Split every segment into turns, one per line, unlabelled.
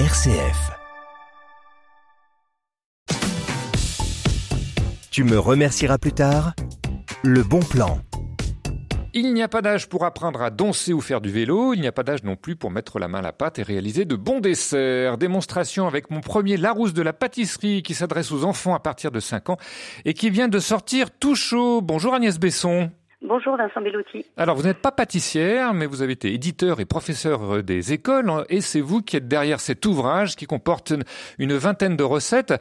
RCF. Tu me remercieras plus tard Le bon plan.
Il n'y a pas d'âge pour apprendre à danser ou faire du vélo, il n'y a pas d'âge non plus pour mettre la main à la pâte et réaliser de bons desserts. Démonstration avec mon premier Larousse de la pâtisserie qui s'adresse aux enfants à partir de 5 ans et qui vient de sortir tout chaud. Bonjour Agnès Besson.
Bonjour Vincent Bellotti.
Alors vous n'êtes pas pâtissière, mais vous avez été éditeur et professeur des écoles, et c'est vous qui êtes derrière cet ouvrage qui comporte une vingtaine de recettes.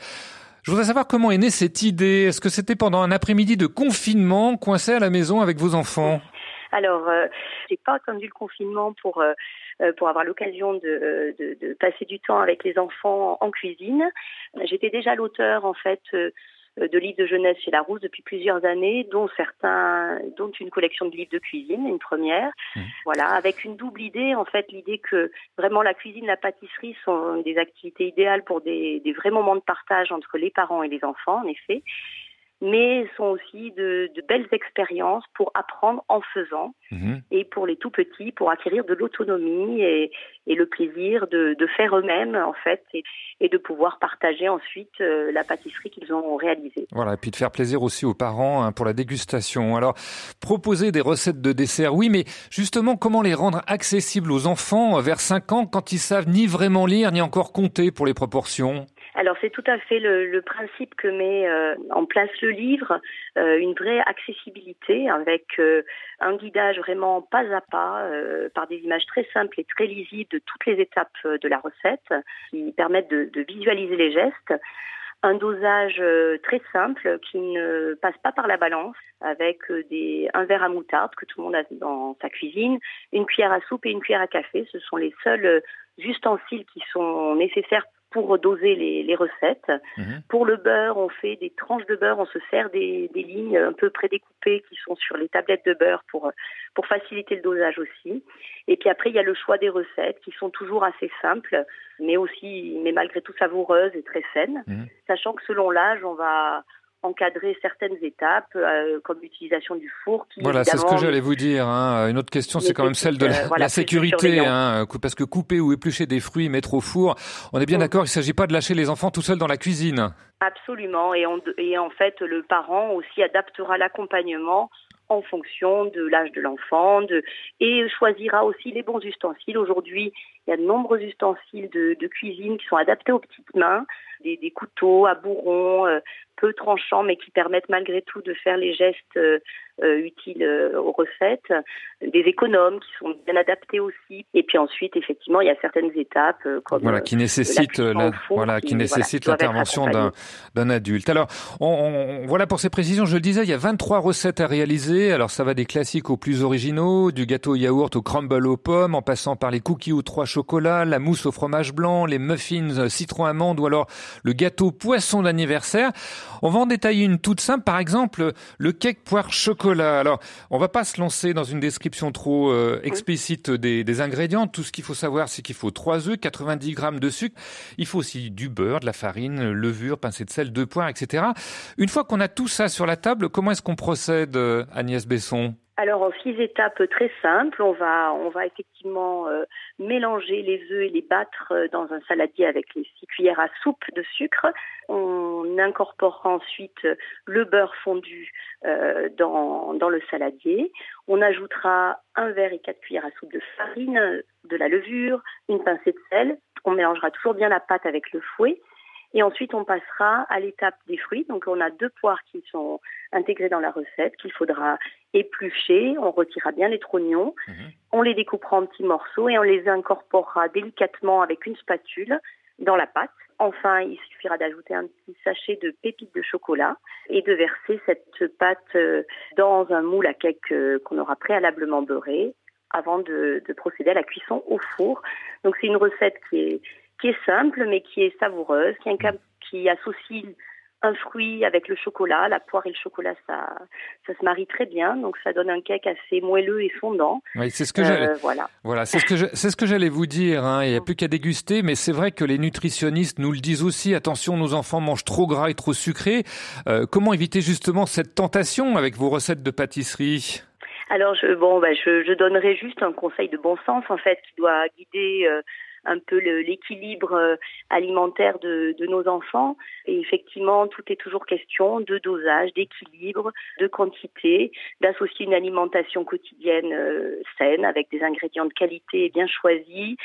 Je voudrais savoir comment est née cette idée. Est-ce que c'était pendant un après-midi de confinement, coincé à la maison avec vos enfants?
Alors, euh, j'ai pas attendu le confinement pour euh, euh, pour avoir l'occasion de, de, de, passer du temps avec les enfants en cuisine. J'étais déjà l'auteur en fait euh, euh, de livres de jeunesse chez Larousse depuis plusieurs années, dont certains, dont une collection de livres de cuisine, une première. Mmh. Voilà, avec une double idée, en fait, l'idée que vraiment la cuisine, la pâtisserie sont des activités idéales pour des, des vrais moments de partage entre les parents et les enfants, en effet mais sont aussi de, de belles expériences pour apprendre en faisant mmh. et pour les tout petits pour acquérir de l'autonomie et, et, le plaisir de, de faire eux-mêmes en fait et, et, de pouvoir partager ensuite euh, la pâtisserie qu'ils ont réalisée.
Voilà, et puis de faire plaisir aussi aux parents hein, pour la dégustation. Alors, proposer des recettes de dessert, oui, mais justement, comment les rendre accessibles aux enfants vers 5 ans quand ils savent ni vraiment lire ni encore compter pour les proportions?
Alors c'est tout à fait le, le principe que met euh, en place le livre, euh, une vraie accessibilité avec euh, un guidage vraiment pas à pas euh, par des images très simples et très lisibles de toutes les étapes euh, de la recette qui permettent de, de visualiser les gestes un dosage très simple qui ne passe pas par la balance avec des, un verre à moutarde que tout le monde a dans sa cuisine, une cuillère à soupe et une cuillère à café. Ce sont les seuls ustensiles qui sont nécessaires pour doser les, les recettes. Mmh. Pour le beurre, on fait des tranches de beurre, on se sert des, des, lignes un peu prédécoupées qui sont sur les tablettes de beurre pour, pour faciliter le dosage aussi. Et puis après, il y a le choix des recettes qui sont toujours assez simples, mais aussi, mais malgré tout savoureuses et très saines, mmh. sachant que selon l'âge, on va encadrer certaines étapes, euh, comme l'utilisation du four.
Qui, voilà, c'est ce que j'allais vous dire. Hein. Une autre question, c'est quand même celle de la, euh, voilà, la sécurité, hein, parce que couper ou éplucher des fruits, mettre au four, on est bien d'accord, il ne s'agit pas de lâcher les enfants tout seuls dans la cuisine.
Absolument, et, on, et en fait, le parent aussi adaptera l'accompagnement en fonction de l'âge de l'enfant et choisira aussi les bons ustensiles. Aujourd'hui, il y a de nombreux ustensiles de, de cuisine qui sont adaptés aux petites mains, des, des couteaux à bourron, euh, peu tranchants, mais qui permettent malgré tout de faire les gestes euh, utiles euh, aux recettes, des économes qui sont bien adaptés aussi. Et puis ensuite, effectivement, il y a certaines étapes euh, comme
voilà qui nécessitent la, voilà qui, qui nécessitent l'intervention d'un d'un adulte. Alors, on, on, voilà pour ces précisions. Je le disais, il y a 23 recettes à réaliser. Alors, ça va des classiques aux plus originaux, du gâteau yaourt au crumble aux pommes, en passant par les cookies aux trois chocolats, la mousse au fromage blanc, les muffins citron amande ou alors le gâteau poisson d'anniversaire. On va en détailler une toute simple, par exemple le cake poire chocolat. Alors, on va pas se lancer dans une description trop euh, explicite des, des, ingrédients. Tout ce qu'il faut savoir, c'est qu'il faut 3 œufs, 90 grammes de sucre. Il faut aussi du beurre, de la farine, levure, pincée de sel, deux poires, etc. Une fois qu'on a tout ça sur la table, comment est-ce qu'on procède, euh, Agnès Besson?
Alors en six étapes très simples, on va on va effectivement euh, mélanger les œufs et les battre dans un saladier avec les six cuillères à soupe de sucre. On incorporera ensuite le beurre fondu euh, dans dans le saladier. On ajoutera un verre et quatre cuillères à soupe de farine, de la levure, une pincée de sel. On mélangera toujours bien la pâte avec le fouet. Et ensuite, on passera à l'étape des fruits. Donc, on a deux poires qui sont intégrées dans la recette qu'il faudra éplucher. On retirera bien les trognons. Mmh. On les découpera en petits morceaux et on les incorporera délicatement avec une spatule dans la pâte. Enfin, il suffira d'ajouter un petit sachet de pépites de chocolat et de verser cette pâte euh, dans un moule à cake euh, qu'on aura préalablement beurré avant de, de procéder à la cuisson au four. Donc, c'est une recette qui est qui est simple mais qui est savoureuse, qui associe un fruit avec le chocolat. La poire et le chocolat, ça, ça se marie très bien, donc ça donne un cake assez moelleux et fondant.
Oui, c'est ce que euh, voilà. Voilà, c'est ce que c'est ce que j'allais vous dire. Hein. Il n'y a plus qu'à déguster, mais c'est vrai que les nutritionnistes nous le disent aussi. Attention, nos enfants mangent trop gras et trop sucré. Euh, comment éviter justement cette tentation avec vos recettes de pâtisserie?
Alors je, bon, bah, je, je donnerai juste un conseil de bon sens en fait qui doit guider euh, un peu l'équilibre euh, alimentaire de, nos enfants. Et effectivement, tout est toujours question de dosage, d'équilibre, de quantité, d'associer une alimentation quotidienne euh, saine avec des ingrédients de qualité bien choisis,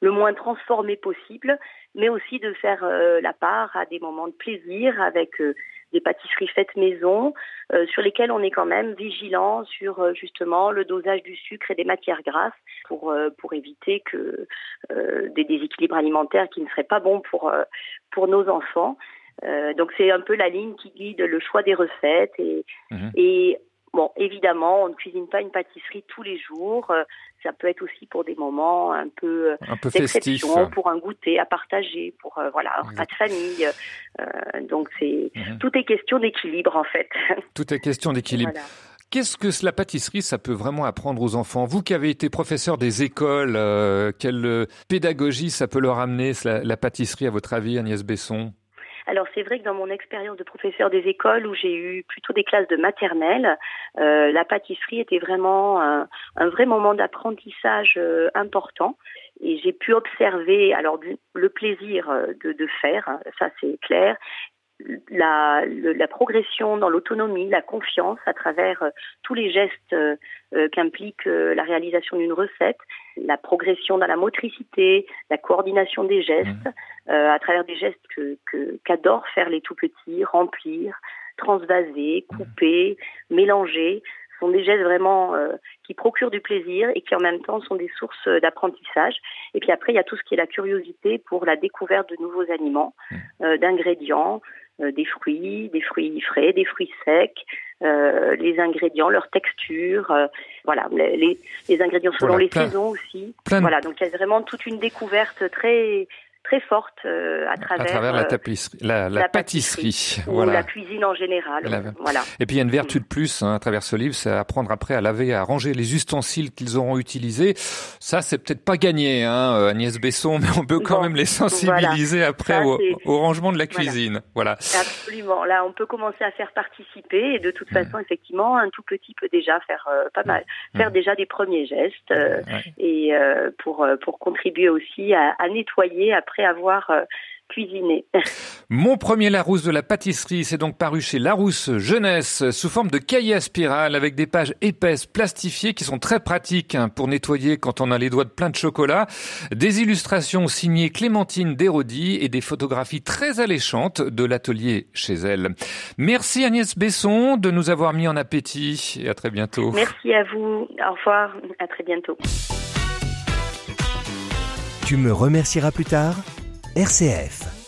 le moins transformé possible, mais aussi de faire euh, la part à des moments de plaisir avec des pâtisseries faites maison, euh, sur lesquelles on est quand même vigilant sur euh, justement le dosage du sucre et des matières grasses pour euh, pour éviter que des déséquilibres alimentaires qui ne seraient pas bons pour pour nos enfants. donc c'est un peu la ligne qui guide le choix des recettes et, mhm. et Bon, évidemment, on ne cuisine pas une pâtisserie tous les jours. Euh, ça peut être aussi pour des moments un peu, euh,
un peu
pour un goûter à partager, pour euh, voilà, un repas de famille. donc c'est mhm. tout est question d'équilibre en fait.
Tout est question d'équilibre. Qu'est-ce que la pâtisserie, ça peut vraiment apprendre aux enfants? Vous qui avez été professeur des écoles, quelle pédagogie ça peut leur amener, la, la pâtisserie, à votre avis, Agnès Besson?
Alors c'est vrai que dans mon expérience de professeur des écoles où j'ai eu plutôt des classes de maternelle, euh, la pâtisserie était vraiment un, vrai moment d'apprentissage euh, important. Et j'ai pu observer alors le plaisir euh, de, de faire, hein, ça c'est clair, la, la, progression dans l'autonomie, la confiance à travers euh, tous les gestes euh, euh, qu'implique la réalisation d'une recette, la progression dans la motricité, la coordination des gestes, mmh. à travers des gestes que qu'adorent faire les tout petits, remplir, transvaser, mmh. couper, mélanger sont des gestes vraiment qui procurent du plaisir et qui en même temps sont des sources d'apprentissage. Et puis après, il y a tout ce qui est la curiosité pour la découverte de nouveaux aliments, mmh. d'ingrédients, des fruits, des fruits frais, des fruits secs, euh, les ingrédients, leur texture, euh, voilà, les, les, ingrédients selon les saisons aussi. Voilà, donc il y a vraiment toute une découverte très très forte euh, à travers, à
travers la, euh, tapisserie, la, la, pâtisserie,
ou voilà. la cuisine en général. Voilà.
Et puis il y a une vertu de plus hein, à travers ce livre, c'est apprendre après à laver, à ranger les ustensiles qu'ils auront utilisés. Ça, c'est peut-être pas gagné, hein, euh, Agnès Besson, mais on peut quand même les sensibiliser après au, au, rangement de la cuisine. Voilà.
Absolument. Là, on peut commencer à faire participer et de toute façon, effectivement, un tout petit peut déjà faire pas mal, faire déjà des premiers gestes et pour pour contribuer aussi à, à nettoyer après après avoir euh, cuisiné.
Mon premier Larousse de la pâtisserie, c'est donc paru chez Larousse Jeunesse sous forme de cahier à spirale avec des pages épaisses plastifiées qui sont très pratiques hein, pour nettoyer quand on a les doigts de plein de chocolat, des illustrations signées Clémentine Dérodi et des photographies très alléchantes de l'atelier chez elle. Merci Agnès Besson de nous avoir mis en appétit et à très bientôt.
Merci à vous. Au revoir. À très bientôt.
Tu me remercieras plus tard. RCF